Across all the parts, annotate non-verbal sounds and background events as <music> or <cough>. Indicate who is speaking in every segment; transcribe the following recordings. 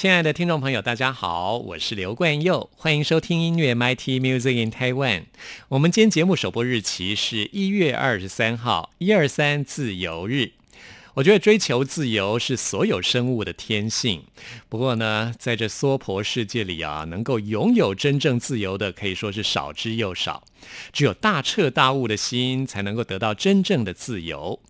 Speaker 1: 亲爱的听众朋友，大家好，我是刘冠佑，欢迎收听音乐 MIT Music in Taiwan。我们今天节目首播日期是一月二十三号，一二三自由日。我觉得追求自由是所有生物的天性。不过呢，在这娑婆世界里啊，能够拥有真正自由的，可以说是少之又少。只有大彻大悟的心，才能够得到真正的自由。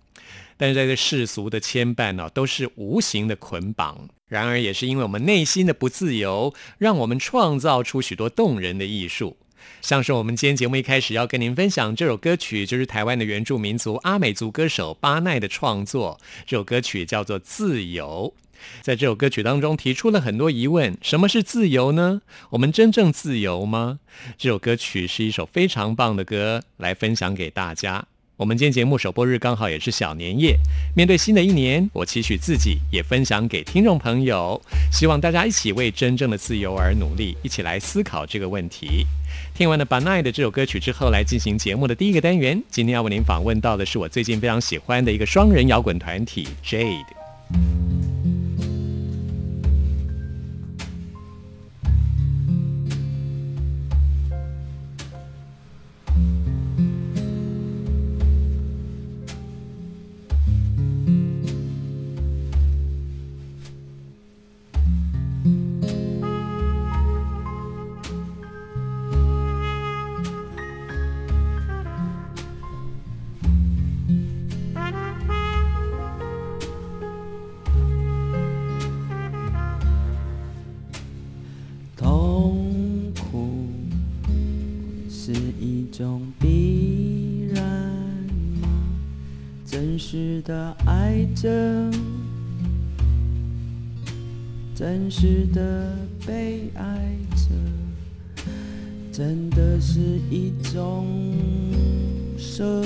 Speaker 1: 但是在这世俗的牵绊呢，都是无形的捆绑。然而，也是因为我们内心的不自由，让我们创造出许多动人的艺术。像是我们今天节目一开始要跟您分享这首歌曲，就是台湾的原住民族阿美族歌手巴奈的创作。这首歌曲叫做《自由》。在这首歌曲当中，提出了很多疑问：什么是自由呢？我们真正自由吗？这首歌曲是一首非常棒的歌，来分享给大家。我们今天节目首播日刚好也是小年夜，面对新的一年，我期许自己也分享给听众朋友，希望大家一起为真正的自由而努力，一起来思考这个问题。听完了 Banai 的这首歌曲之后，来进行节目的第一个单元。今天要为您访问到的是我最近非常喜欢的一个双人摇滚团体 Jade。
Speaker 2: 真实的爱着，真实的被爱着，真的是一种奢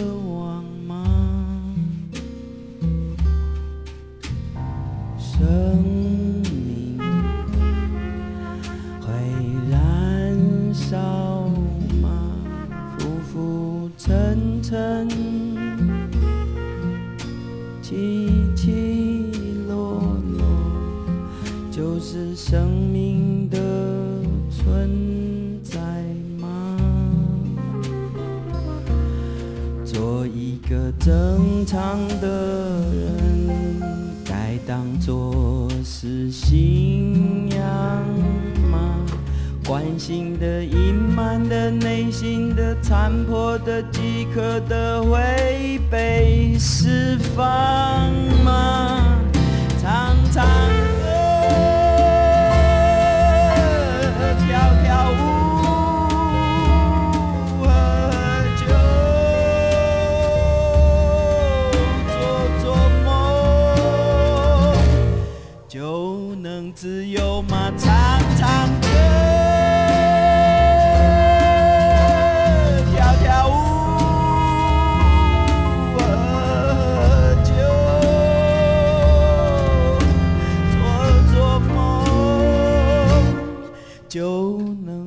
Speaker 2: 刻的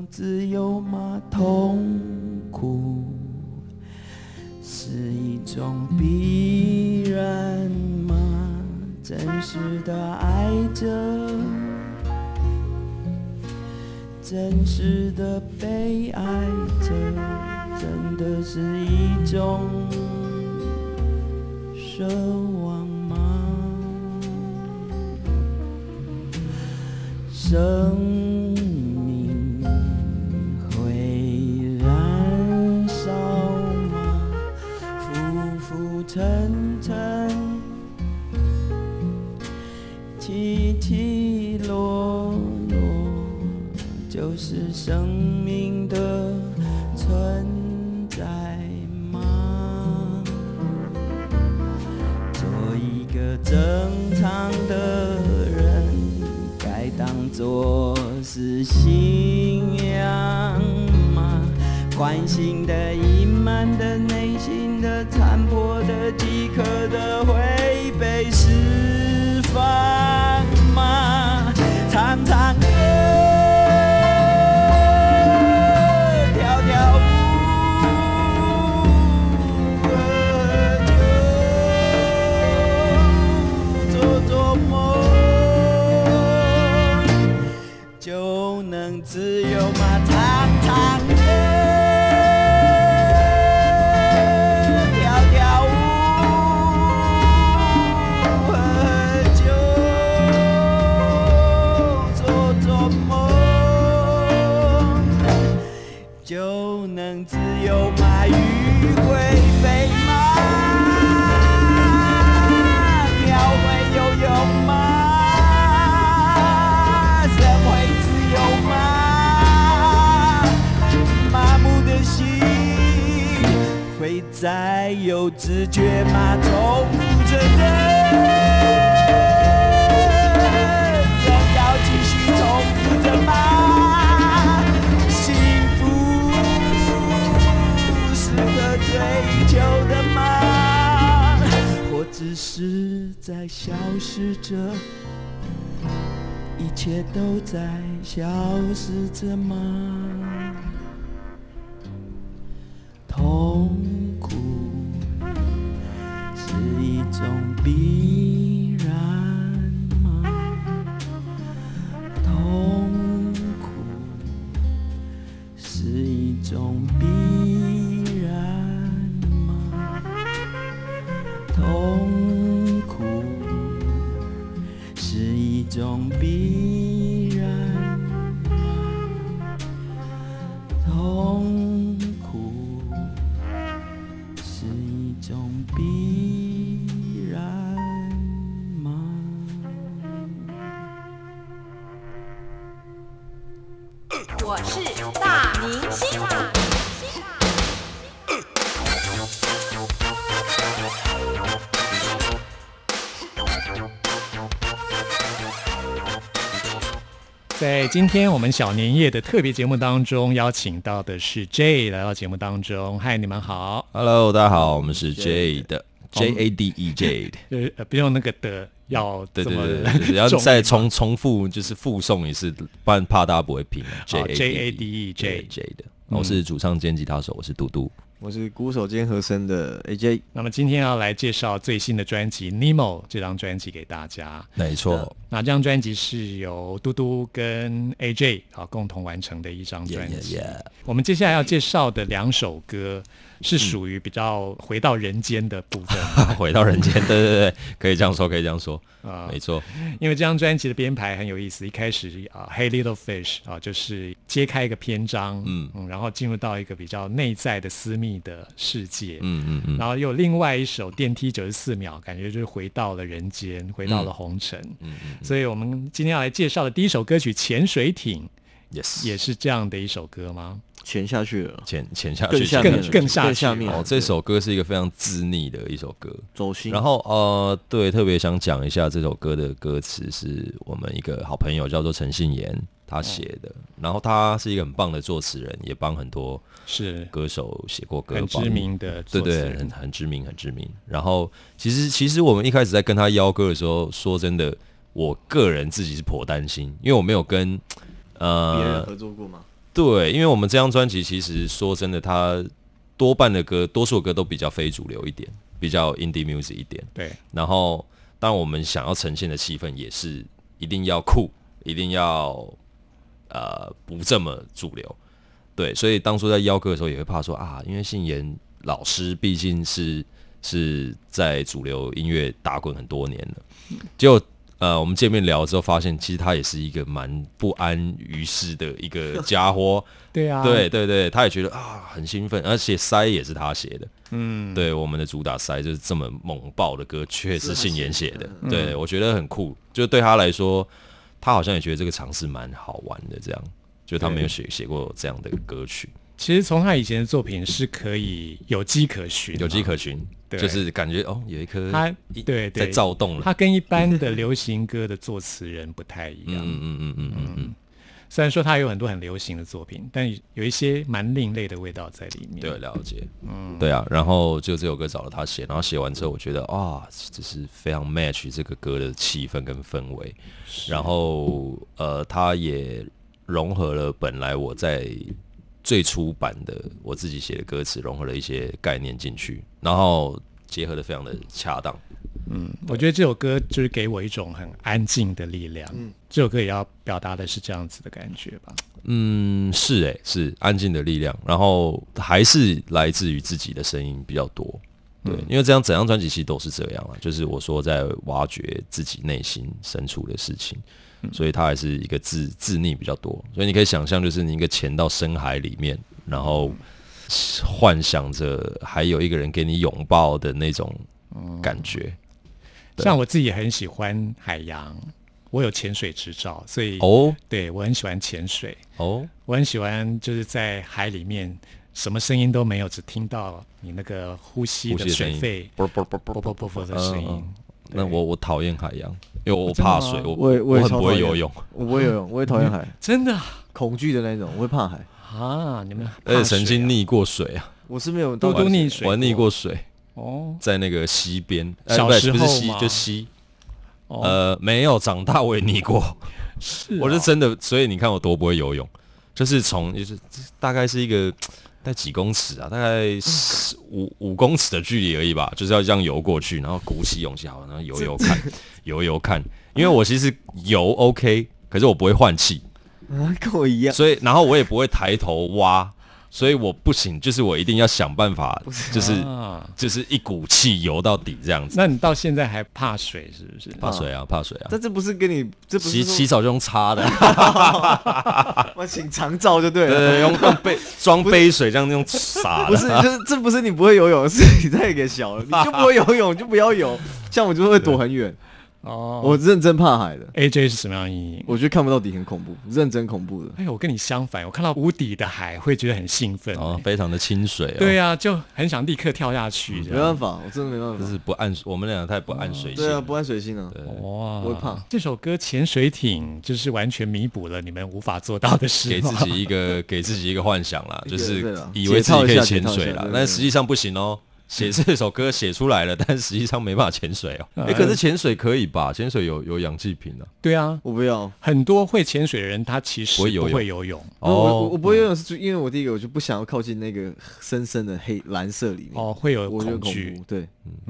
Speaker 2: 自由吗痛苦是一种必然吗？真实的爱着真实的被爱着真的是一种奢望吗？生沉沉起起落落，就是生命的存在吗？做一个正常的人，该当做是信仰吗？关心的。是这么？痛苦是一种必然吗？痛苦是一种必
Speaker 1: 今天我们小年夜的特别节目当中，邀请到的是 J 来到节目当中。嗨，你们好。
Speaker 3: Hello，大家好，我们是 Jade J A D E Jade，
Speaker 1: 呃，呃不用那个的，要
Speaker 3: 对对对 <laughs> 要再重重复就是附送一次，不然怕大家不会拼。J
Speaker 1: 好 J A D E J。
Speaker 3: J 的，我是主唱兼吉他手，我是嘟嘟。
Speaker 4: 我是鼓手兼和声的 AJ，
Speaker 1: 那么今天要来介绍最新的专辑《Nemo》这张专辑给大家。
Speaker 3: 没错，
Speaker 1: 那这张专辑是由嘟嘟跟 AJ 啊共同完成的一张专辑。我们接下来要介绍的两首歌是属于比较回到人间的部分。<laughs>
Speaker 3: 回到人间，对对对，<laughs> 可以这样说，可以这样说，
Speaker 1: 啊。
Speaker 3: 没错，
Speaker 1: 因为这张专辑的编排很有意思，一开始啊，《Hey Little Fish》啊，就是揭开一个篇章，
Speaker 3: 嗯。
Speaker 1: 嗯然后进入到一个比较内在的私密的世界，
Speaker 3: 嗯嗯嗯，
Speaker 1: 然后又有另外一首《电梯九十四秒》，感觉就是回到了人间，回到了红尘。
Speaker 3: 嗯嗯。
Speaker 1: 所以我们今天要来介绍的第一首歌曲《潜水艇》
Speaker 3: ，，yes，
Speaker 1: 也是这样的一首歌吗？
Speaker 4: 潜下去了，
Speaker 3: 潜潜下去，
Speaker 1: 更
Speaker 4: 更下面
Speaker 1: 更下去
Speaker 4: 更下面
Speaker 3: 哦，这首歌是一个非常自溺的一首歌。
Speaker 4: 走心。
Speaker 3: 然后呃，对，特别想讲一下这首歌的歌词是我们一个好朋友叫做陈信言他写的，然后他是一个很棒的作词人，也帮很多
Speaker 1: 是
Speaker 3: 歌手写过歌，
Speaker 1: 很知名的
Speaker 3: 对对，
Speaker 1: 作词人
Speaker 3: 很很知名，很知名。然后其实其实我们一开始在跟他邀歌的时候，说真的，我个人自己是颇担心，因为我没有跟
Speaker 4: 别人
Speaker 3: 呃
Speaker 4: 合作过吗？
Speaker 3: 对，因为我们这张专辑其实说真的，它多半的歌，多数的歌都比较非主流一点，比较 indie music 一点。
Speaker 1: 对，
Speaker 3: 然后，当然我们想要呈现的气氛也是一定要酷，一定要呃不这么主流。对，所以当初在邀歌的时候也会怕说啊，因为信言老师毕竟是是在主流音乐打滚很多年了，结果呃我们见面聊之后发现，其实他也是一个蛮不安于世的一个家伙。<laughs>
Speaker 1: 对啊，
Speaker 3: 对对对，他也觉得啊很兴奋，而且塞也是他写的。
Speaker 1: 嗯，
Speaker 3: 对，我们的主打塞就是这么猛爆的歌，却是信言写的。
Speaker 1: 嗯
Speaker 3: 对我觉得很酷，就对他来说，他好像也觉得这个尝试蛮好玩的。这样，就他没有写写过这样的歌曲，
Speaker 1: 其实从他以前的作品是可以有迹可循，
Speaker 3: 有迹可循，
Speaker 1: 对。
Speaker 3: 就是感觉哦，有一颗
Speaker 1: 他
Speaker 3: 一
Speaker 1: 对对。
Speaker 3: 在躁动了。
Speaker 1: 他跟一般的流行歌的作词人不太一样。
Speaker 3: 嗯嗯嗯嗯嗯嗯，
Speaker 1: 虽然说他有很多很流行的作品，但有一些蛮另类的味道在里面。
Speaker 3: 对，了解，嗯，对啊，然后就这首歌找了他写，然后写完之后，我觉得啊，这是非常 match 这个歌的气氛跟氛围，然后呃，他也融合了本来我在最初版的我自己写的歌词，融合了一些概念进去，然后结合的非常的恰当。
Speaker 1: 嗯我觉得这首歌就是给我一种很安静的力量。
Speaker 3: 嗯
Speaker 1: 这首歌也要表达的是这样子的感觉吧？
Speaker 3: 嗯，是诶、是安静的力量，然后还是来自于自己的声音比较多。对，因为这样整张专辑其实都是这样啊，就是我说在挖掘自己内心深处的事情，所以它还是一个自自溺比较多。所以你可以想象，就是你一个潜到深海里面，然后幻想着还有一个人给你拥抱的那种感觉。
Speaker 1: 像我自己很喜欢海洋，我有潜水执照，所以
Speaker 3: 哦，
Speaker 1: 对我很喜欢潜水
Speaker 3: 哦，
Speaker 1: 我很喜欢就是在海里面。什么声音都没有，只听到你那个呼吸的水肺，
Speaker 3: 啵啵啵啵
Speaker 1: 啵啵的声音。
Speaker 3: 那我我讨厌海洋，因为我怕水，我
Speaker 4: 我也我也
Speaker 3: 很不会游泳。
Speaker 4: 我不会游泳，我也讨厌海，<laughs>
Speaker 1: 真的啊？
Speaker 4: 恐惧的那种，我会怕海。
Speaker 1: 啊？你们
Speaker 3: 而且曾经溺过水啊，
Speaker 4: 我是没有
Speaker 1: 多
Speaker 4: 到
Speaker 1: 多溺水
Speaker 3: 我溺过水，
Speaker 1: 哦。
Speaker 3: 在那个溪边，呃
Speaker 1: 小
Speaker 3: 不是不是溪就溪，
Speaker 1: 哦，
Speaker 3: 呃，没有长大我也溺过，
Speaker 1: 是
Speaker 3: 我是
Speaker 1: 哦。
Speaker 3: 真的，所以你看我多不会游泳，就是从就是大概是一个大概几公尺啊，大概十五五公尺的距离而已吧，就是要这样游过去，然后鼓起勇气，好，然后游游看，游游看，因为我其实游 OK，可是我不会换气，
Speaker 4: 啊，跟我一样。
Speaker 3: 所以然后我也不会抬头挖，所以我不行，就是我一定要想办法，就是
Speaker 1: 啊。
Speaker 3: 就是一股气游到底这样子。
Speaker 1: 那你到现在还怕水是不是？
Speaker 3: 怕水啊，怕水啊！
Speaker 4: 但这不是跟你，这不
Speaker 3: 洗
Speaker 4: 是
Speaker 3: 洗澡就用擦的，<laughs>
Speaker 4: 我请长照就对了。
Speaker 3: 对对，用用杯 <laughs> 装杯水这样用洒。
Speaker 4: 不是，就是这不是你不会游泳，是你太给小了，你就不会游泳就不要游。像我就会躲很远，
Speaker 1: 哦，
Speaker 4: 我认真怕海的
Speaker 1: ，AJ 是什么样的阴影？
Speaker 4: 我觉得看不到底很恐怖，认真恐怖的。
Speaker 1: 哎，我跟你相反，我看到无底的海会觉得很兴奋。
Speaker 3: 哦，非常的清水哦。
Speaker 1: 对呀、就很想立刻跳下去。
Speaker 4: 没办法，我真的没办法。
Speaker 3: 就是不按我们俩太不按水性。
Speaker 4: 对啊，不按水性啊。
Speaker 1: 哇，
Speaker 4: 我会怕
Speaker 1: 这首歌《潜水艇》就是完全弥补了你们无法做到的事
Speaker 3: 给自己一个给自己一个幻想啦，<laughs> 就是以为自己可以潜水啦但实际上不行哦。写 <laughs> 这首歌写出来了，<laughs> 但实际上没办法潜水哦。
Speaker 1: 嗯
Speaker 3: 哎，可是潜水可以吧？潜水有有氧气瓶啊。
Speaker 1: 对啊，
Speaker 4: 我不要，
Speaker 1: 很多会潜水的人他其实
Speaker 3: 不会游泳。
Speaker 1: 不会游泳。
Speaker 4: 我我
Speaker 3: 哦。
Speaker 4: 我不会游泳是因为我第一个我就不想要靠近那个深深的黑蓝色里面，
Speaker 1: 哦，会有
Speaker 4: 我觉得恐
Speaker 1: 恐惧
Speaker 4: 怖，，对，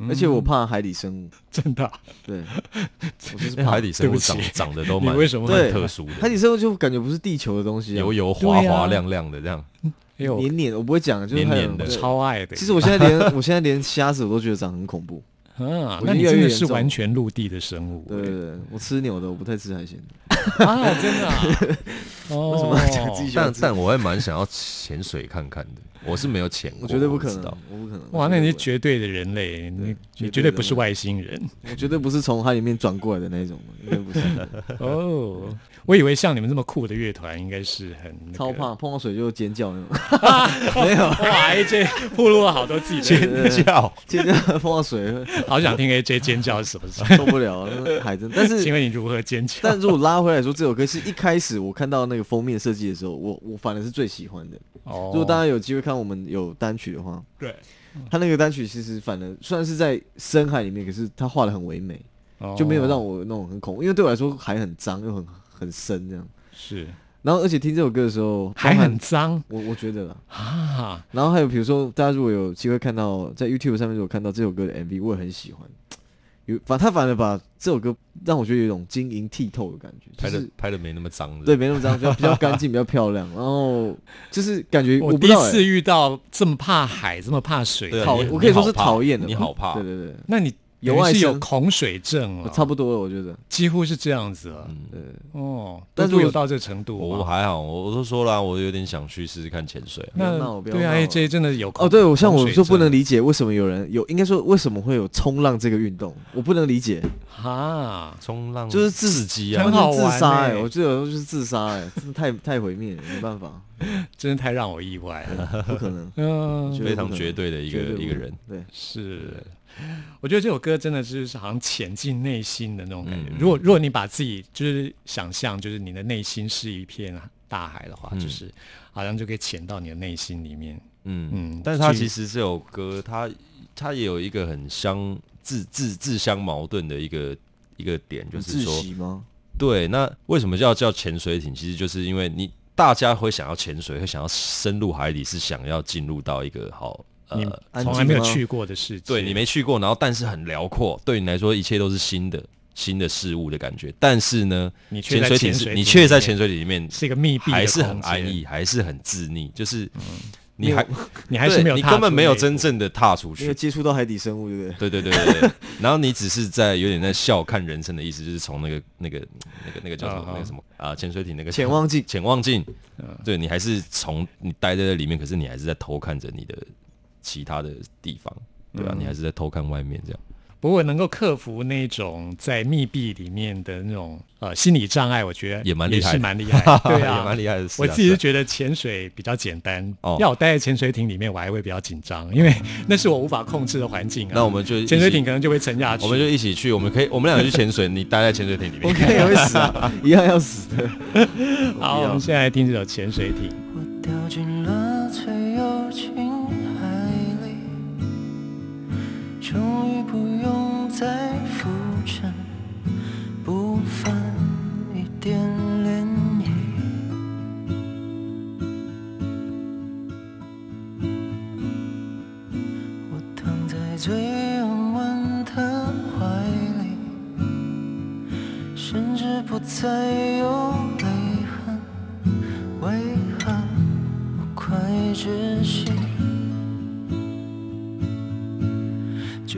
Speaker 4: 而且我怕海底生物，
Speaker 1: 真的啊、
Speaker 4: 对，<laughs> 我就是怕。
Speaker 3: 海底生物长长得都蛮
Speaker 1: 你为什么
Speaker 4: 对
Speaker 3: 蛮特殊
Speaker 4: 海，底生物就感觉不是地球的东西啊，
Speaker 3: 油油滑滑亮亮的这样。
Speaker 1: 哎呦，
Speaker 4: 黏黏，我不会讲，
Speaker 3: 黏黏的
Speaker 1: 超爱的。
Speaker 4: 其实我现在连 <laughs> 我现在连虾子我都觉得长很恐怖，
Speaker 1: 啊，
Speaker 4: 我越来
Speaker 1: 那你真的
Speaker 4: 越
Speaker 1: 是完全陆地的生物
Speaker 4: 对对对，我吃牛的，我不太吃海鲜。的，
Speaker 1: 啊，真的、啊。<laughs> 哦，
Speaker 4: 为什么？
Speaker 3: 但但我还蛮想要潜水看看的，我是没有潜过，
Speaker 4: 我绝对不可能我不可能。
Speaker 1: 哇，那你是
Speaker 4: 绝
Speaker 1: 绝对的人类，你你
Speaker 4: 绝对
Speaker 1: 不是外星人
Speaker 4: 我绝对不是从海里面转过来的那种，应该不是。<laughs>
Speaker 1: 哦。我以为像你们这么酷的乐团，应该是很、那个、
Speaker 4: 超怕碰到水就尖叫那种，<laughs> 没有
Speaker 1: 哇！AJ 暴露了好多自己的，
Speaker 3: 尖叫。
Speaker 4: 尖叫碰到水会
Speaker 1: 好想听 AJ 尖叫是什么事？
Speaker 4: 受不了，海真。但是
Speaker 1: 请问你如何尖叫？
Speaker 4: 但如果拉回来说，这首歌是一开始我看到那个封面设计的时候，我我反而是最喜欢的。
Speaker 1: 哦
Speaker 4: 如果大家有机会看我们有单曲的话，
Speaker 1: 对
Speaker 4: 他那个单曲其实反而虽然是在深海里面，可是他画的很唯美，
Speaker 1: 哦
Speaker 4: 就没有让我那种很恐怖，因为对我来说海很脏又很很深这样。
Speaker 1: 是
Speaker 4: 然后而且听这首歌的时候，
Speaker 1: 还很脏
Speaker 4: 我我觉得啦。
Speaker 1: 啊！
Speaker 4: 然后还有比如说，大家如果有机会看到在 YouTube 上面如果看到这首歌的 MV，我也很喜欢。有反他反而把这首歌让我觉得有一种晶莹剔透的感觉，
Speaker 3: 拍的
Speaker 4: 就是
Speaker 3: 拍的没那么脏的，
Speaker 4: 对，没那么脏，比 <laughs> 较比较干净，比较漂亮。然后就是感觉
Speaker 1: 我第一次遇到这么怕海、这么怕水
Speaker 4: 讨，
Speaker 1: 厌。
Speaker 4: 我可以说是讨厌的，
Speaker 3: 你好怕
Speaker 4: 对对对，
Speaker 1: 那你
Speaker 4: 由外
Speaker 1: 是有，恐水症了，
Speaker 4: 差不多了，我觉得。
Speaker 1: 几乎是这样子了。
Speaker 4: 对，
Speaker 1: 哦，
Speaker 4: 但是
Speaker 1: 有到这程度吗，
Speaker 3: 我还好，我我都说了啊，我有点想去试试看潜水啊。
Speaker 4: 不要
Speaker 1: 那
Speaker 4: 我不要
Speaker 1: 对啊
Speaker 4: 闹
Speaker 1: ，AJ 真的有
Speaker 4: 哦，对，我像我就不能
Speaker 1: 理
Speaker 4: 理解为什么有人有，应该说为什么会有冲浪这个运动，我不能理解，
Speaker 1: 哈，
Speaker 3: 冲浪
Speaker 4: 就是
Speaker 3: 自己啊，
Speaker 1: 很好
Speaker 4: 杀哎、
Speaker 1: 欸。
Speaker 4: 我觉得有时候就是自杀哎、真的太太毁灭了，没办法，<laughs>
Speaker 1: 真的太让我意外了。
Speaker 4: 不可能，<laughs>
Speaker 1: 嗯，
Speaker 3: 非常绝对的一个一个人。
Speaker 4: 对，
Speaker 1: 是，<laughs> 我觉得这首歌真的就是好像潜进内心的那种感觉。
Speaker 3: 嗯
Speaker 1: 如果如果你把自己就是想象，就是你的内心是一片大海的话，
Speaker 3: 嗯
Speaker 1: 就是好像就可以潜到你的内心里面。
Speaker 3: 嗯
Speaker 1: 嗯
Speaker 3: 但是
Speaker 1: 它
Speaker 3: 其实这首歌，它它也有一个很相自自自相矛盾的一个一个点，就是说，
Speaker 4: 吗？
Speaker 3: 对，那为什么叫叫潜水艇？其实就是因为你大家会想要潜水，会想要深入海底，是想要进入到一个好
Speaker 1: 你
Speaker 3: 呃，
Speaker 1: 从来没有去过的世界，
Speaker 3: 对你没去过，然后但是很辽阔，对你来说一切都是新的新的事物的感觉。但是呢，
Speaker 1: 你
Speaker 3: 潜水艇是你却在
Speaker 1: 里面
Speaker 3: 潜水艇里面
Speaker 1: 是一个密闭的
Speaker 3: 还是很安逸，，还是很自溺，就是
Speaker 1: 嗯。
Speaker 3: 你还 <laughs>
Speaker 1: 你还是没有
Speaker 3: 你根本没有真正的踏出
Speaker 4: 因为
Speaker 3: 去。
Speaker 4: 接触到海底生物，对不对？
Speaker 3: 对对对对。对，然后你只是在有点在笑看人生的意思，就是从那个那个那个那个叫什么那个什么啊潜水艇那个
Speaker 4: 潜望镜，
Speaker 3: 潜望镜，
Speaker 1: 嗯
Speaker 3: 对你还是从你待在这里面，可是你还是在偷看着你的其他的地方，对吧、
Speaker 1: 嗯
Speaker 3: 你还是在偷看外面这样。
Speaker 1: 不过能够克服那种在密闭里面的那种呃心理障碍，我觉得
Speaker 3: 也蛮厉害的
Speaker 1: 是蛮厉害的。<laughs> 对啊，
Speaker 3: 也蛮厉害的
Speaker 1: 我自己是觉得潜水比较简单，
Speaker 3: 哦
Speaker 1: 要我待在潜水艇里面，我还会比较紧张，因为 <laughs> 那是我无法控制的环境啊。
Speaker 3: 那我们就
Speaker 1: 潜水艇可能就会沉下去。
Speaker 3: 我们就一起去，我们可以，我们两个去潜水，你待在潜水艇里面。<laughs>
Speaker 4: 我肯定也会死啊，一样要死的。
Speaker 1: 好，我们现在来听这首《潜水艇》。
Speaker 5: 我掉进了终于不用再浮沉，不泛一点涟漪。我躺在最安稳的怀里，甚至不再有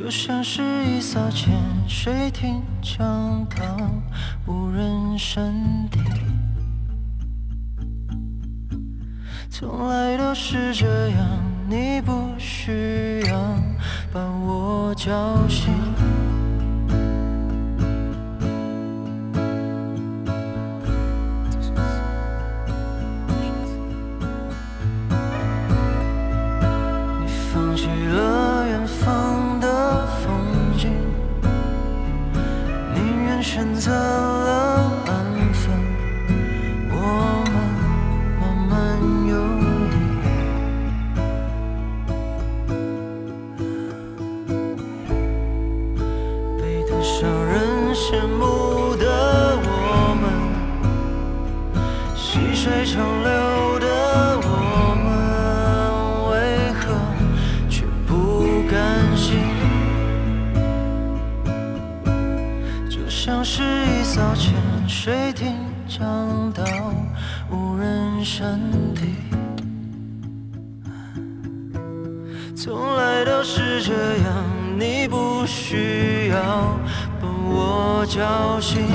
Speaker 5: 就像是一艘潜水艇降到无人山底，从来都是这样，你不需要把我叫醒。从来都是这样，你不需要把我叫醒。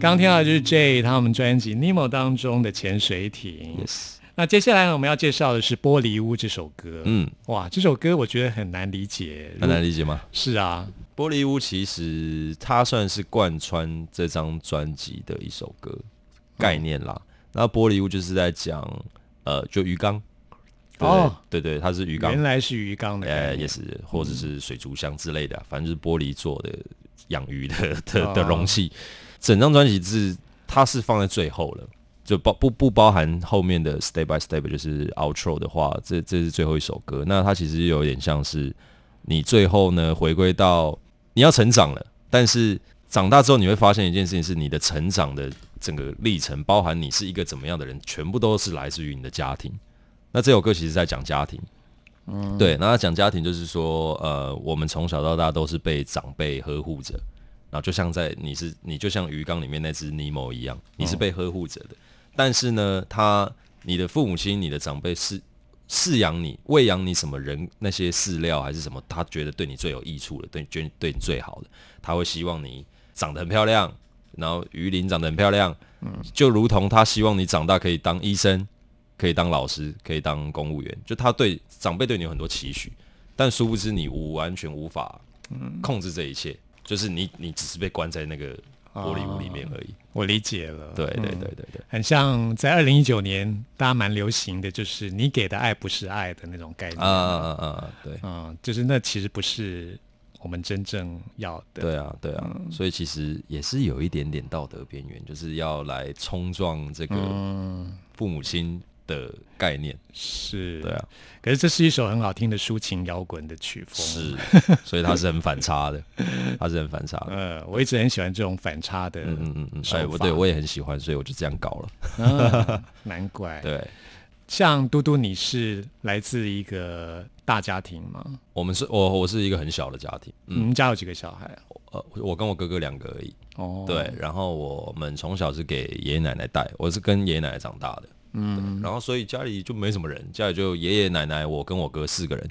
Speaker 1: 刚听到的就是 J 他们专辑《Nemo》当中的潜水艇。
Speaker 3: Yes，
Speaker 1: 那接下来呢，我们要介绍的是《玻璃屋》这首歌。
Speaker 3: 嗯，
Speaker 1: 哇，这首歌我觉得很难理解。
Speaker 3: 很难理解吗？
Speaker 1: 是啊，
Speaker 3: 玻璃屋其实它算是贯穿这张专辑的一首歌概念啦。那玻璃屋就是在讲呃，就鱼缸。对
Speaker 1: 哦
Speaker 3: 对对，它是鱼缸
Speaker 1: 原，来是鱼缸的概
Speaker 3: 呃，也是或者是水族箱之类的啊、反正就是玻璃做的养鱼的的
Speaker 1: 哦
Speaker 3: 的容器。整张专辑是它是放在最后了，就包不不包含后面的 step by step，就是 outro 的话，这这是最后一首歌。那它其实有点像是你最后呢回归到你要成长了，但是长大之后你会发现一件事情是你的成长的整个历程，包含你是一个怎么样的人，全部都是来自于你的家庭。那这首歌其实在讲家庭。对，那他讲家庭就是说，呃，我们从小到大都是被长辈呵护着，然后就像在你是你就像鱼缸里面那只尼莫一样，你是被呵护着的。但是呢，他你的父母亲、你的长辈是饲养你、喂养你什么人那些饲料还是什么，他觉得对你最有益处的，对觉对你最好的，他会希望你长得很漂亮，然后鱼鳞长得很漂亮，就如同他希望你长大可以当医生，可以当老师，可以当公务员，就他对长辈对你有很多期许，但殊不知你无完全无法控制这一切，就是你你只是被关在那个玻璃屋里面而已。
Speaker 1: 我理解了。
Speaker 3: 对对
Speaker 1: 嗯
Speaker 3: 对对对，
Speaker 1: 很像在二零一九年，大家蛮流行的，就是你给的爱不是爱的那种概念。
Speaker 3: 啊啊啊啊，对
Speaker 1: 嗯，就是那其实不是我们真正要的。
Speaker 3: 对啊对啊，所以其实也是有一点点道德边缘，就是要来冲撞这个
Speaker 1: 嗯，
Speaker 3: 父母亲的概念。
Speaker 1: 是。
Speaker 3: 对啊，
Speaker 1: 可是这是一首很好听的抒情摇滚的曲风。。
Speaker 3: 是，所以他是很反差的，<laughs> 他是很反差的。
Speaker 1: 呃，我一直很喜欢这种反差的。
Speaker 3: 嗯嗯嗯哎，我对我也很喜欢，所以我就这样搞了。
Speaker 1: 啊 <laughs> 难怪。
Speaker 3: 对，
Speaker 1: 像嘟嘟，你是来自一个大家庭吗？
Speaker 3: 我们是我我是一个很小的家庭，嗯，
Speaker 1: 你们家有几个小孩啊？
Speaker 3: 呃，我跟我哥哥两个而已。
Speaker 1: 哦，
Speaker 3: 对，然后我们从小是给爷爷奶奶带，我是跟爷爷奶奶长大的，嗯，然后所以家里就没什么人，家里就爷爷奶奶，我跟我哥四个人，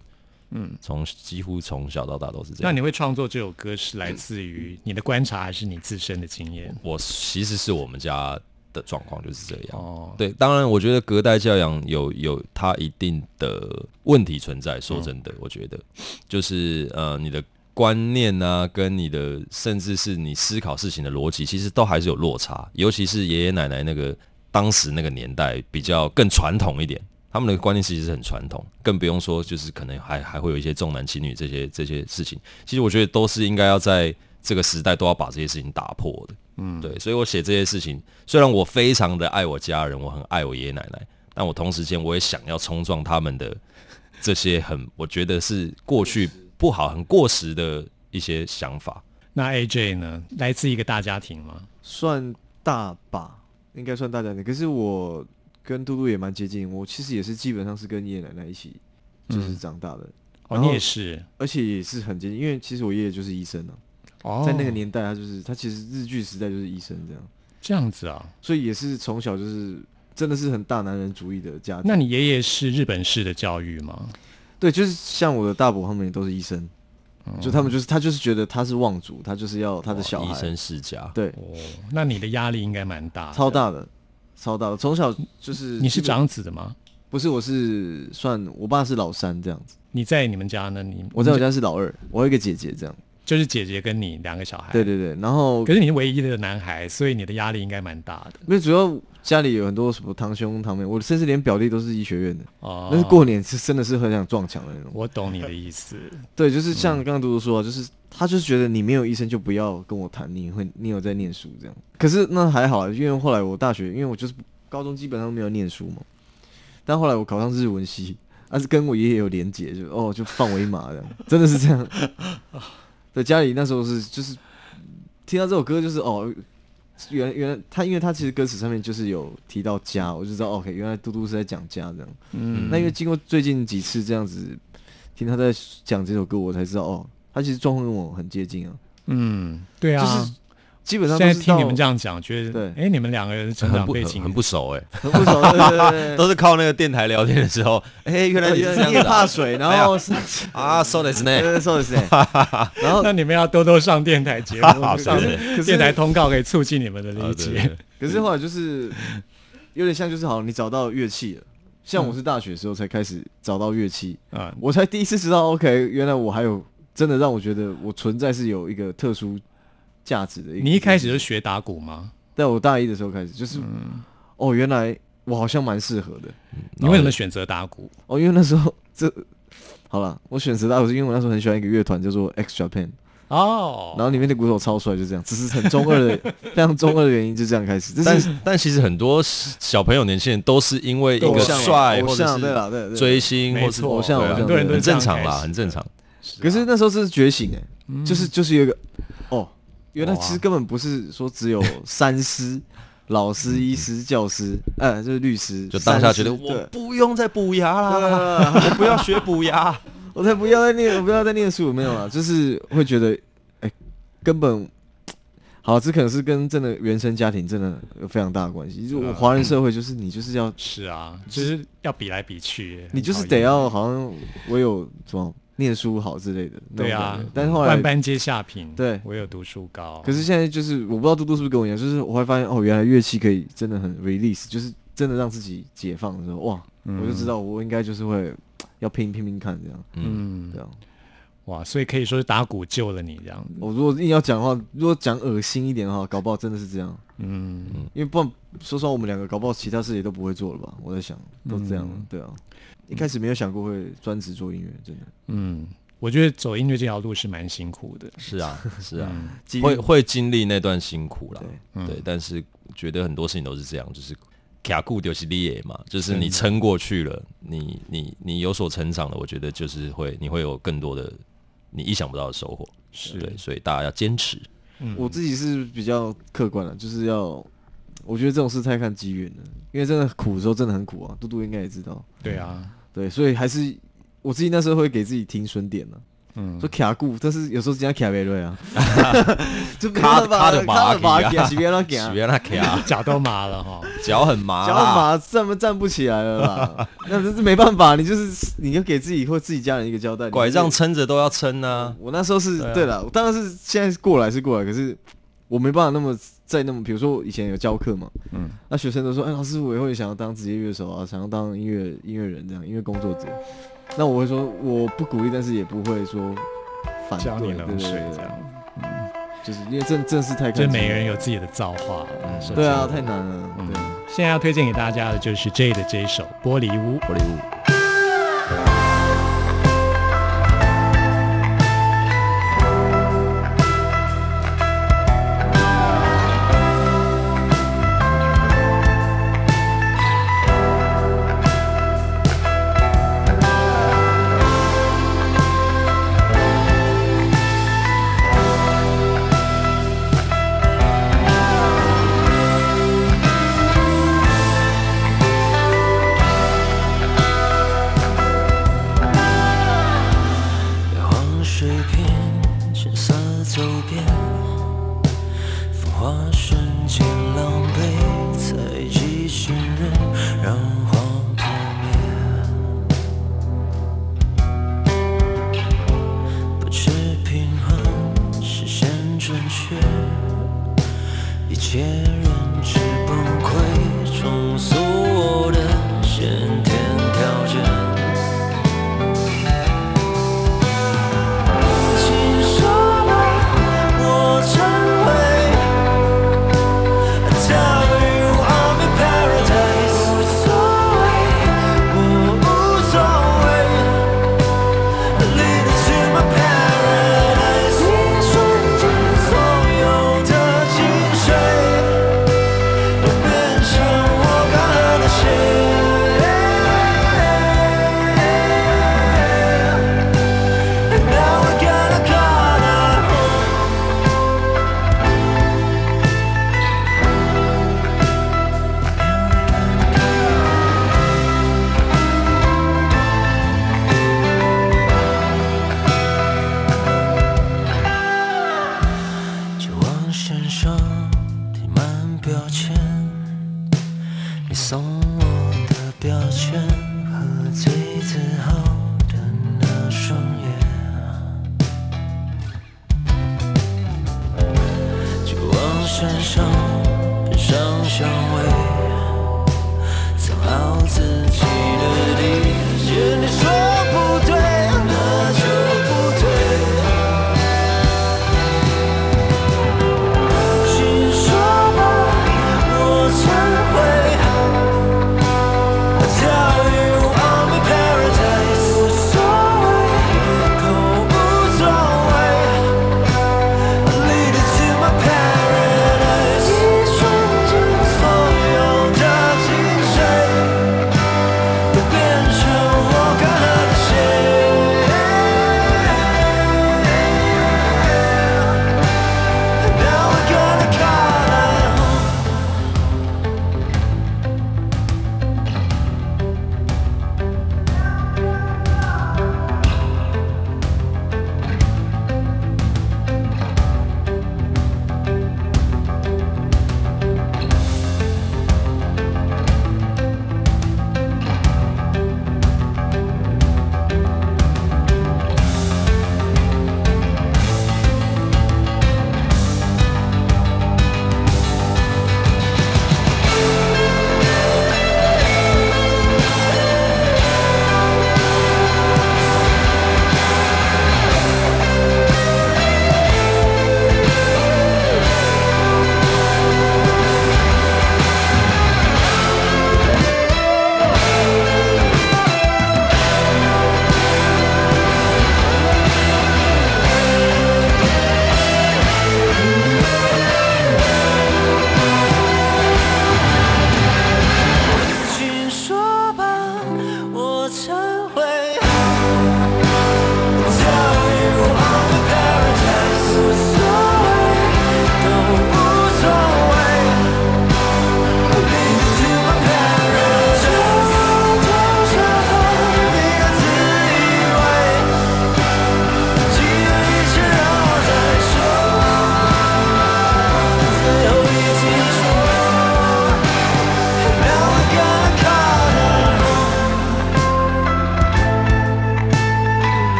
Speaker 3: 嗯，从几乎从小到大都是这样。
Speaker 1: 那你会创作这首歌是来自于你的观察，还是你自身的经验？
Speaker 3: 我其实是我们家的状况就是这样。
Speaker 1: 哦，
Speaker 3: 对，当然，我觉得隔代教养有有它一定的问题存在。说真的，我觉得就是呃，你的观念啊，跟你的甚至是你思考事情的逻辑，其实都还是有落差。尤其是爷爷奶奶那个当时那个年代比较更传统一点，他们的观念其实是很传统，更不用说就是可能还还会有一些重男轻女这些这些事情。其实我觉得都是应该要在这个时代都要把这些事情打破的。嗯，对，所以我写这些事情，虽然我非常的爱我家人，我很爱我爷爷奶奶，但我同时间我也想要冲撞他们的这些很，我觉得是过去不好、很过时的一些想法。
Speaker 1: 那 AJ 呢？来自一个大家庭吗？
Speaker 4: 算大吧，应该算大家庭。可是我跟嘟嘟也蛮接近，我其实也是基本上是跟爷爷奶奶一起就是长大的，
Speaker 1: 哦，你也是
Speaker 4: 而且也是很接近，因为其实我爷爷就是医生啊，
Speaker 1: 哦，
Speaker 4: 在那个年代他就是他其实日剧时代就是医生这样，
Speaker 1: 这样子啊。
Speaker 4: 所以也是从小就是真的是很大男人主义的家庭。
Speaker 1: 那你爷爷是日本式的教育吗？
Speaker 4: 对，就是像我的大伯他们也都是医生，就他们就是他就是觉得他是望族，他就是要他的小孩，
Speaker 3: 医生世家，
Speaker 4: 对，
Speaker 1: 哦，那你的压力应该蛮大，
Speaker 4: 超。大的，超大的。从小就是
Speaker 1: 你是长子的吗？
Speaker 4: 不是，我是算我爸是老三这样子，
Speaker 1: 你在你们家呢？你
Speaker 4: 我在我家是老二，我有一个姐姐这样。
Speaker 1: 就是姐姐跟你两个小孩。
Speaker 4: 对。对对，然后
Speaker 1: 可是你是唯一的男孩，所以你的压力应该蛮大的
Speaker 4: 因为主要家里有很多什么堂兄堂妹，我甚至连表弟都是医学院的，
Speaker 1: 哦。
Speaker 4: 但是过年是真的是很想撞墙的那种。
Speaker 1: 我懂你的意思。<laughs>
Speaker 4: 对，就是像刚刚嘟嘟说啊，就是他就是觉得你没有医生就不要跟我谈，你会你有在念书这样。可是那还好啊，因为后来我大学，因为我就是高中基本上没有念书嘛，但后来我考上日文系，但 <laughs> 是跟我爷爷有连结，就哦就放我一马这样，真的是这样。<laughs> 在，家里那时候是就是听到这首歌就是哦。原原来他，因为他其实歌词上面就是有提到家，我就知道 OK，原来嘟嘟是在讲家这样。
Speaker 1: 嗯，
Speaker 4: 那因为经过最近几次这样子听他在讲这首歌，我才知道哦，他其实状况跟我很接近啊。
Speaker 1: 嗯，对啊，
Speaker 4: 就是基本上是
Speaker 1: 现在听你们这样讲，觉得
Speaker 4: 对。
Speaker 1: 哎，你们两个人成
Speaker 3: 很不
Speaker 1: 长背景
Speaker 3: 很很不熟哎、
Speaker 4: 很不熟，对对对对。<laughs>
Speaker 3: 都是靠那个电台聊天的时候，哎、原来你是这样
Speaker 4: 你也怕水，然后是 <laughs>
Speaker 3: 啊，so this 呢？
Speaker 4: 对对说的是，<laughs> 然后
Speaker 1: 那你们要多多上电台节目，
Speaker 3: 好
Speaker 1: 上
Speaker 3: 是。
Speaker 4: 可是
Speaker 1: 电台通告可以促进你们的
Speaker 3: 啊
Speaker 1: 理解。
Speaker 4: 可是后来就是有点像，就是好，你找到乐器了。像我是大学的时候才开始找到乐器，
Speaker 1: 啊，
Speaker 4: 我才第一次知道，OK，原来我还有真的让我觉得我存在是有一个特殊价值的。
Speaker 1: 你一开始就学打鼓吗？
Speaker 4: 在我大一的时候开始，就是、
Speaker 1: 嗯
Speaker 4: 哦，原来我好像蛮适合的
Speaker 1: 你为什么选择打鼓？
Speaker 4: 哦，因为那时候这好了，我选择打鼓是因为我那时候很喜欢一个乐团叫做 X Japan，
Speaker 1: 哦，
Speaker 4: 然后里面的鼓手超帅，就这样，只是很中二的，<laughs> 非常中二的原因就这样开始。这
Speaker 3: 但
Speaker 4: 是
Speaker 3: 但其实很多小朋友、年轻人都是因为一个
Speaker 4: 偶像啊
Speaker 3: 帅，
Speaker 4: 偶
Speaker 3: 或者
Speaker 4: 像对啦，
Speaker 3: 是。追星，或是
Speaker 1: 没错
Speaker 4: 偶像
Speaker 3: 对啊
Speaker 4: 偶像很多人都
Speaker 3: 很正常啦，很正常。
Speaker 4: 可是那时候是觉醒哎、
Speaker 1: 嗯
Speaker 4: 就是就是有一个哦，原来其实根本不是说只有 <laughs> 三师、老师、医师、教师，呃，就是律师，
Speaker 3: 就当下觉得我不用再补牙啦，我不要学补牙。<laughs>
Speaker 4: 我才不要再念，我不要再念书，没有啦，就是会觉得，哎、根本。好，这可能是跟真的原生家庭真的有非常大的关系。就我华人社会，就是你就是要，
Speaker 1: 是啊，就是要比来比去，
Speaker 4: 你就是得要好像我有什么念书好之类的。
Speaker 1: 对啊，
Speaker 4: 但是后来
Speaker 1: 万般皆下品，
Speaker 4: 对
Speaker 1: 我有读书高。
Speaker 4: 可是现在就是我不知道嘟嘟是不是跟我一样，就是我会发现哦，原来乐器可以真的很 release，就是真的让自己解放的时候，哇，
Speaker 1: 嗯
Speaker 4: 我就知道我应该就是会要拼拼拼看这样，
Speaker 1: 嗯
Speaker 4: 这，样。
Speaker 1: 哇，所以可以说是打鼓救了你这样子。
Speaker 4: 我如果硬要讲的话，如果讲恶心一点的话，搞不好真的是这样，
Speaker 1: 嗯，
Speaker 4: 因为不然说实话，我们两个搞不好其他事也都不会做了吧？我在想，都这样了，
Speaker 1: 嗯
Speaker 4: 对啊。一开始没有想过会专职做音乐，真的。
Speaker 1: 嗯，我觉得走音乐这条路是蛮辛苦的。
Speaker 3: 是啊，是啊，会会经历那段辛苦啦。
Speaker 4: 对
Speaker 1: 嗯，
Speaker 3: 但是觉得很多事情都是这样，就是卡固丢西利耶嘛，就是你撑过去了，你你你有所成长了，我觉得就是会你会有更多的你意想不到的收获。
Speaker 1: 是
Speaker 3: 对，所以大家要坚持。
Speaker 1: 嗯
Speaker 4: 我自己是比较客观的，就是要，我觉得这种事太看机缘了，因为真的苦的时候真的很苦啊，嘟嘟应该也知道。
Speaker 1: 对啊，
Speaker 4: 对，所以还是我自己那时候会给自己停损点呢、
Speaker 1: 嗯
Speaker 4: 说，卡固，但是有时候真的卡没瑞啊，<laughs> 就
Speaker 3: 卡的麻
Speaker 4: 卡的麻
Speaker 3: 痹啊
Speaker 4: 是别让卡，
Speaker 3: 别让他卡，<laughs>
Speaker 1: 脚都麻了哈。
Speaker 3: 脚很麻
Speaker 4: 脚
Speaker 3: 很，
Speaker 4: 麻站不站不起来了啦，<laughs> 那真是没办法，你就是你要给自己或自己家人一个交代。
Speaker 3: 拐杖撑着都要撑啊。
Speaker 4: 我那时候是
Speaker 1: 对
Speaker 4: 了，我当然是现在是过来是过来，可是我没办法那么在那么，比如说我以前有教课嘛，
Speaker 1: 嗯，
Speaker 4: 那学生都说，哎，老师，我以后也想要当职业乐手啊，想要当音乐音乐人这样，音乐工作者。那我会说，我不鼓励，但是也不会说反对，
Speaker 1: 浇你冷水
Speaker 4: 对对对
Speaker 1: 这样。
Speaker 4: 嗯就是因为正正是太看
Speaker 1: 就是
Speaker 4: 重
Speaker 1: 每个人有自己的造化。
Speaker 3: 嗯
Speaker 4: 对啊，太难了，
Speaker 1: 嗯
Speaker 4: 对。
Speaker 1: 现在要推荐给大家的就是 J 的这一首《玻璃屋》。
Speaker 3: 玻璃屋。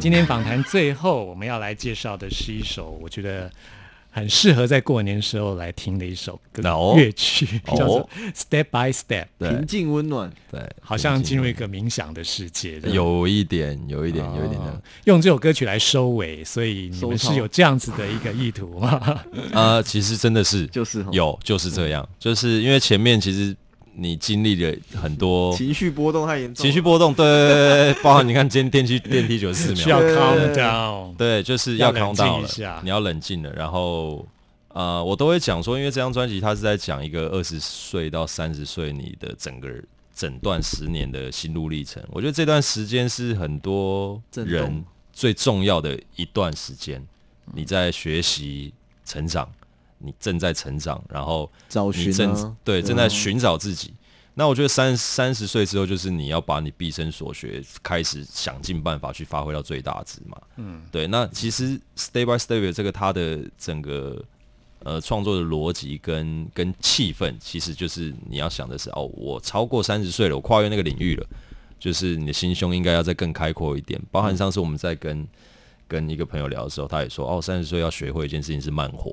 Speaker 1: 今天访谈最后，我们要来介绍的是一首我觉得很适合在过年时候来听的一首歌
Speaker 3: 哦
Speaker 1: 乐曲，
Speaker 3: 哦
Speaker 1: 叫做《Step by Step》，
Speaker 4: 平静温暖，
Speaker 3: 对，
Speaker 1: 好像进入一个冥想的世界。
Speaker 3: 有一点，有一点，有一点。
Speaker 1: 用这首歌曲来收尾，所以你们是有这样子的一个意图吗？<laughs>
Speaker 3: 呃，其实真的是
Speaker 4: 就是
Speaker 3: 有，就是这样，就是因为前面其实你经历了很多
Speaker 4: 情绪波动太严重，
Speaker 3: 情绪波动，对对对对，包含你看今天电梯 <laughs> 电梯九十四秒
Speaker 1: 需要
Speaker 3: 秒
Speaker 1: ，calm down。
Speaker 3: 对，就是要
Speaker 1: 要冷
Speaker 3: calm
Speaker 1: 静
Speaker 3: down
Speaker 1: 一下
Speaker 3: 了，你要冷静了，然后。呃，我都会讲说，因为这张专辑它是在讲一个二十岁到三十岁你的整个整段十年的心路历程。我觉得这段时间是很多人最重要的一段时间。你在学习成长，你正在成长，然后
Speaker 4: 找寻
Speaker 3: 你正
Speaker 4: 啊，
Speaker 3: 对
Speaker 4: 啊
Speaker 3: 正在寻找自己。那我觉得三三十岁之后，就是你要把你毕生所学开始想尽办法去发挥到最大值嘛。嗯，对。那其实 Stay by Stay 这个它的整个呃创作的逻辑跟跟气氛，其实就是你要想的是哦，我超过三十岁了，我跨越那个领域了，就是你的心胸应该要再更开阔一点。包含上次我们在跟跟一个朋友聊的时候，他也说哦，三十岁要学会一件事情是慢活。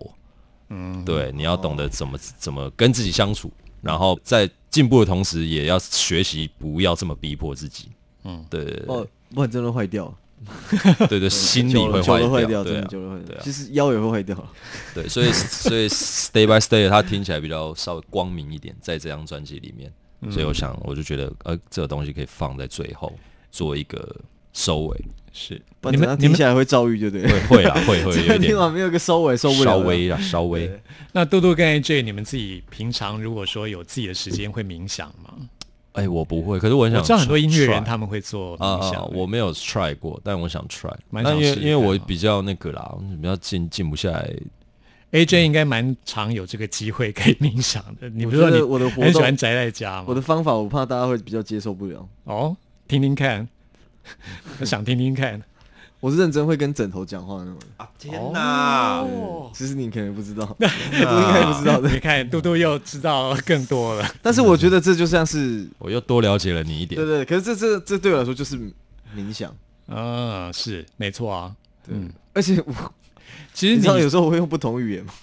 Speaker 3: 嗯，对，你要懂得怎么怎么跟自己相处，然后在进步的同时，也要学习不要这么逼迫自己。嗯，对对对
Speaker 4: 哦，不然真的坏掉。<laughs> 了，
Speaker 3: 对对，心理会坏
Speaker 4: 掉，
Speaker 3: 对啊
Speaker 4: 真的久了坏
Speaker 3: 对啊。
Speaker 4: 掉其实腰也会坏掉，
Speaker 3: 对，所以所以 Stay by Stay 它听起来比较稍微光明一点，在这张专辑里面，所以我想我就觉得呃，这个东西可以放在最后做一个收尾。
Speaker 1: 是
Speaker 4: 不然
Speaker 1: 你们
Speaker 4: 听起来会遭遇，对不对？
Speaker 3: 会会啊，会会 <laughs> 有点
Speaker 4: 听
Speaker 3: 点
Speaker 4: 完没有个收尾，收不了了。
Speaker 3: 稍微啊，稍微。
Speaker 1: 那杜杜跟 AJ，你们自己平常如果说有自己的时间会冥想吗？
Speaker 3: 哎，我不会，可是我很想
Speaker 1: 我知道很多音乐人他们会做
Speaker 3: 啊
Speaker 1: 冥想
Speaker 3: 啊，我没有 try 过，但我想 try。
Speaker 1: 蛮
Speaker 3: 因为因为我比较那个啦，比较静静不下来。
Speaker 1: AJ 应该蛮常有这个机会可以冥想的。你不是说你
Speaker 4: 觉得我的活
Speaker 1: 很喜欢，宅在家吗？
Speaker 4: 我的方法，我怕大家会比较接受不了。
Speaker 1: 哦，听听看，我 <laughs> 想听听看。
Speaker 4: 我是认真会跟枕头讲话的那种人，
Speaker 3: 啊天哪！
Speaker 1: 哦，
Speaker 4: 其实你可能不知道，<laughs> 都应该不知道 <laughs> 的。
Speaker 1: 你看嘟嘟又知道更多了。
Speaker 4: 但是我觉得这就像是，
Speaker 3: 我又多了解了你一点
Speaker 4: 对。对，可是这这这对我来说就是冥想，
Speaker 1: 啊，是没错啊。嗯，
Speaker 4: 而且我
Speaker 1: 其实
Speaker 4: 你知道有时候我会用不同语言吗？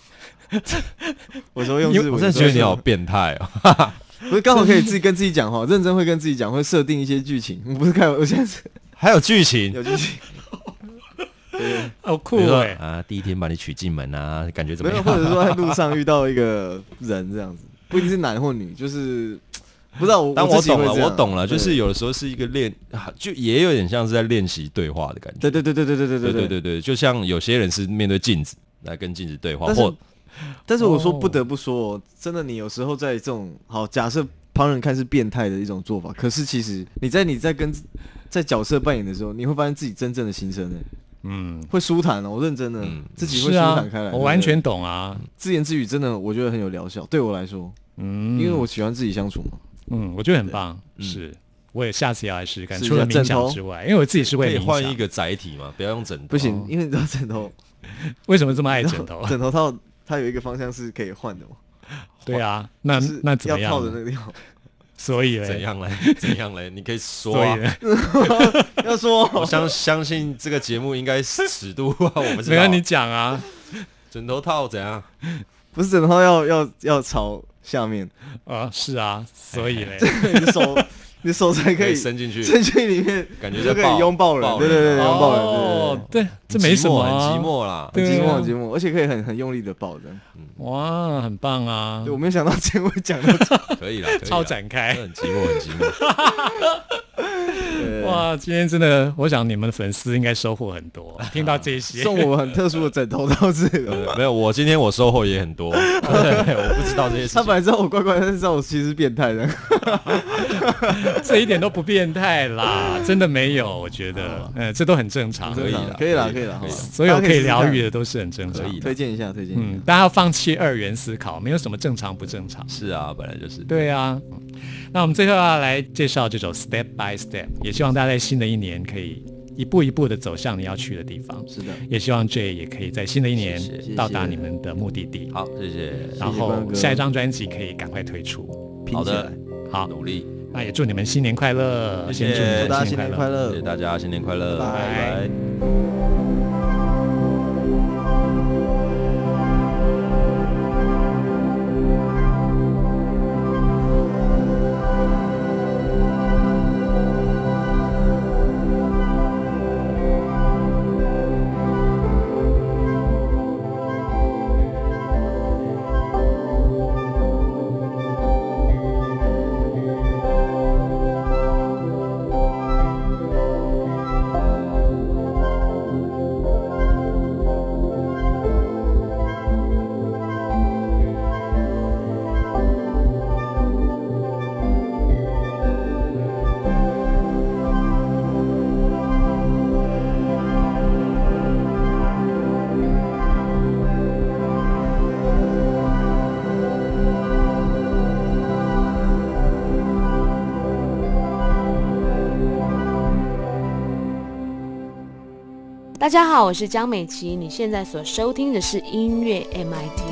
Speaker 4: <laughs> 我有时候用日文，
Speaker 3: 我真的觉得你好变态哦！<laughs>
Speaker 4: 不是刚好可以自己跟自己讲话，认真会跟自己讲，会设定一些剧情。我不是开玩笑，我现在是 <laughs>
Speaker 3: 还有剧情，
Speaker 4: 有剧情，
Speaker 1: 好酷
Speaker 3: 比如说
Speaker 1: 哎，
Speaker 3: 啊，第一天把你娶进门啊，感觉怎么
Speaker 4: 没有，
Speaker 3: 样？
Speaker 4: 或者说在路上遇到一个人这样子，不一定是男或女，就是 <tsk> 不知道我。
Speaker 3: 但
Speaker 4: 我
Speaker 3: 我懂了，
Speaker 4: 自己会这样
Speaker 3: 我懂了，就是
Speaker 4: 对
Speaker 3: 有的时候是一个练，啊就也有点像是在练习对话的感觉。
Speaker 4: 对对对对对对对
Speaker 3: 对
Speaker 4: 对
Speaker 3: 对对对，就像有些人是面对镜子来跟镜子对话，或 <laughs>
Speaker 4: 但是我说
Speaker 1: 哦
Speaker 4: 不得不说，真的，你有时候在这种好假设旁人看是变态的一种做法，可是其实你在你在跟在角色扮演的时候，你会发现自己真正的心声呢，
Speaker 1: 嗯，
Speaker 4: 会舒坦哦，我认真的
Speaker 3: 嗯
Speaker 4: 自己会舒坦开来。，
Speaker 1: 我完全懂啊。
Speaker 4: 自言自语真的我觉得很有疗效，对我来说，
Speaker 1: 嗯，
Speaker 4: 因为我喜欢自己相处嘛。
Speaker 1: 嗯，我觉得很棒，
Speaker 3: 嗯
Speaker 1: 是。我也下次要来试试看，除了
Speaker 4: 枕头
Speaker 1: 想之外，因为我自己是
Speaker 3: 可以
Speaker 1: 会。
Speaker 3: 换一个载体嘛，不要用枕头。
Speaker 4: 不行，因为你知道枕头，
Speaker 1: 为什么这么爱枕头？
Speaker 4: 枕头套它有一个方向是可以换的嘛，
Speaker 1: 对啊，那那怎么
Speaker 4: 要套的？那个地方。
Speaker 1: 所以嘞
Speaker 3: 怎？样嘞？怎样嘞？你可以说啊 <laughs>
Speaker 4: 要说
Speaker 3: 我相相信这个节目应该尺度啊，我不知道。
Speaker 1: 没有你讲啊
Speaker 3: 枕头套怎样？
Speaker 4: 不是枕头套要要要朝下面，
Speaker 1: 啊，是啊，所以嘞，<laughs>
Speaker 4: 你的手你手才可以
Speaker 3: 伸进去，
Speaker 4: 伸进里面，就可以
Speaker 3: 感觉在抱
Speaker 4: 拥抱人对对对拥抱人
Speaker 1: 对，对，这没什么啊，
Speaker 3: 很寂寞啦。
Speaker 4: 很寂寞很寂寞，而且可以很很用力的抱着。
Speaker 1: 哇，很棒啊。
Speaker 4: 对，，我没想到今天会讲到这，
Speaker 3: 可以了，可以啦。
Speaker 1: 超展开。
Speaker 3: 很寂寞，很寂寞。<laughs>
Speaker 4: 对。
Speaker 1: 哇，今天真的，我想你们的粉丝应该收获很多，<laughs> 听到这些，
Speaker 4: 送我很特殊的枕头套这个。<laughs>
Speaker 3: 呃没有，我今天我收获也很多，<laughs> 对，我不知道这些事情。
Speaker 4: 他本来知道我乖乖，但是知道我其实是变态的。
Speaker 1: 这一点都不变态啦，真的没有，我觉得，嗯，这都很正常，
Speaker 3: 可以了
Speaker 4: 可以了，
Speaker 3: 可以
Speaker 4: 可以啦，
Speaker 3: 可以
Speaker 4: 好
Speaker 1: 所有可以疗愈
Speaker 4: 的，
Speaker 1: 都是很正常。
Speaker 3: 可以
Speaker 1: 的。
Speaker 4: 推荐一下，推荐
Speaker 1: 嗯，大家要放弃二元思考，没有什么正常不正常。
Speaker 3: 是。啊，本来就是。
Speaker 1: 对啊，那我们最后要来介绍这首《Step by Step》，也希望大家在新的一年可以一步一步的走向你要去的地方，
Speaker 4: 是的，
Speaker 1: 也希望 J 也可以在新的一年到达你们的目的地，
Speaker 3: 好，谢谢。
Speaker 1: 然后下一张专辑可以赶快推出。
Speaker 3: 好的。
Speaker 1: 好，
Speaker 3: 努力。
Speaker 1: 那也祝你们新年快乐，
Speaker 3: 谢谢。
Speaker 1: 先祝你们
Speaker 4: 祝大家新年快乐。
Speaker 3: 谢谢大家，新年快乐，
Speaker 4: 拜拜
Speaker 6: 大家好，我是江美琪，你现在所收听的是音乐 MIT。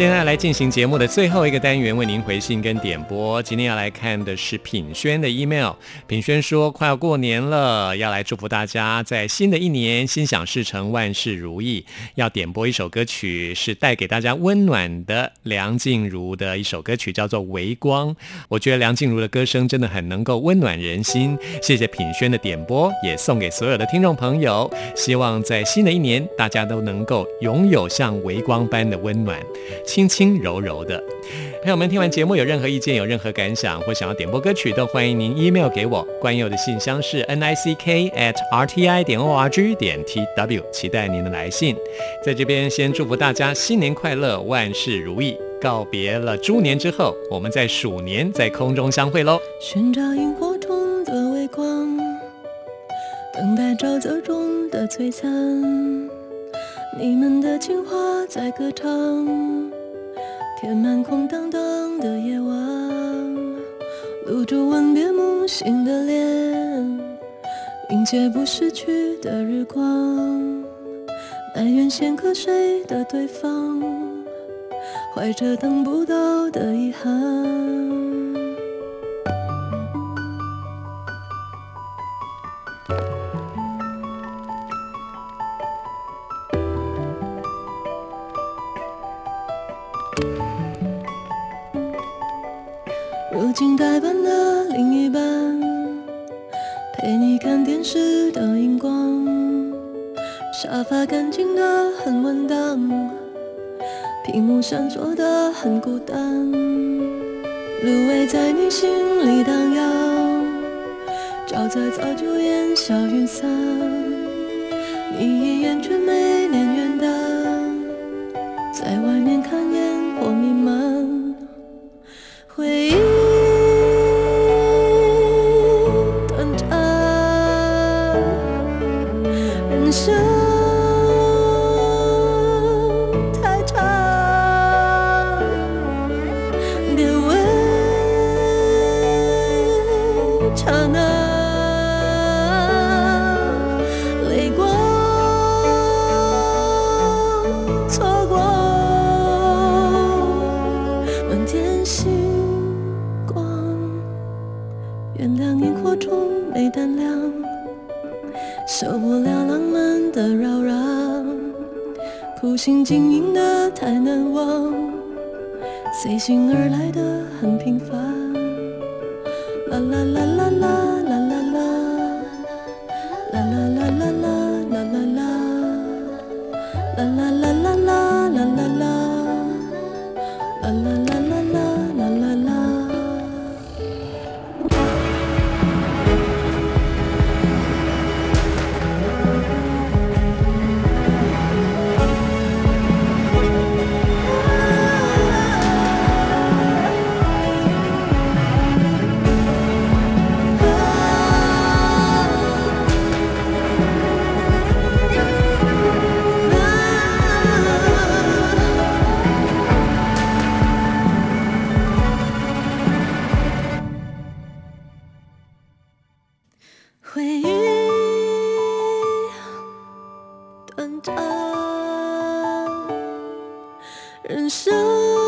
Speaker 1: 现在来进行节目的最后一个单元，为您回信跟点播。今天要来看的是品轩的 email。品轩说，快要过年了，要来祝福大家在新的一年心想事成，万事如意。要点播一首歌曲，是带给大家温暖的梁静茹的一首歌曲，叫做《微光》。我觉得梁静茹的歌声真的很能够温暖人心。谢谢品轩的点播，也送给所有的听众朋友。希望在新的一年，大家都能够拥有像微光般的温暖。轻轻柔柔的。朋友们，听完节目有任何意见、有任何感想或想要点播歌曲，都欢迎您 email 给我。关佑的信箱是 n i c k at r t i 点 o r g 点 t w，期待您的来信。在这边先祝福大家新年快乐，万事如意。告别了猪年之后，我们在鼠年在空中相会喽。
Speaker 7: 寻找萤火虫的微光，等待沼泽中的璀璨。你们的情话在歌唱，填满空荡荡的夜晚。露珠吻别梦醒的脸，迎接不逝去的日光。埋怨先瞌睡的对方，怀着等不到的遗憾。电视的荧光，沙发干净的很稳当，屏幕闪烁的很孤单，芦苇在你心里荡漾，沼泽早就烟消云散，你一眼就人生。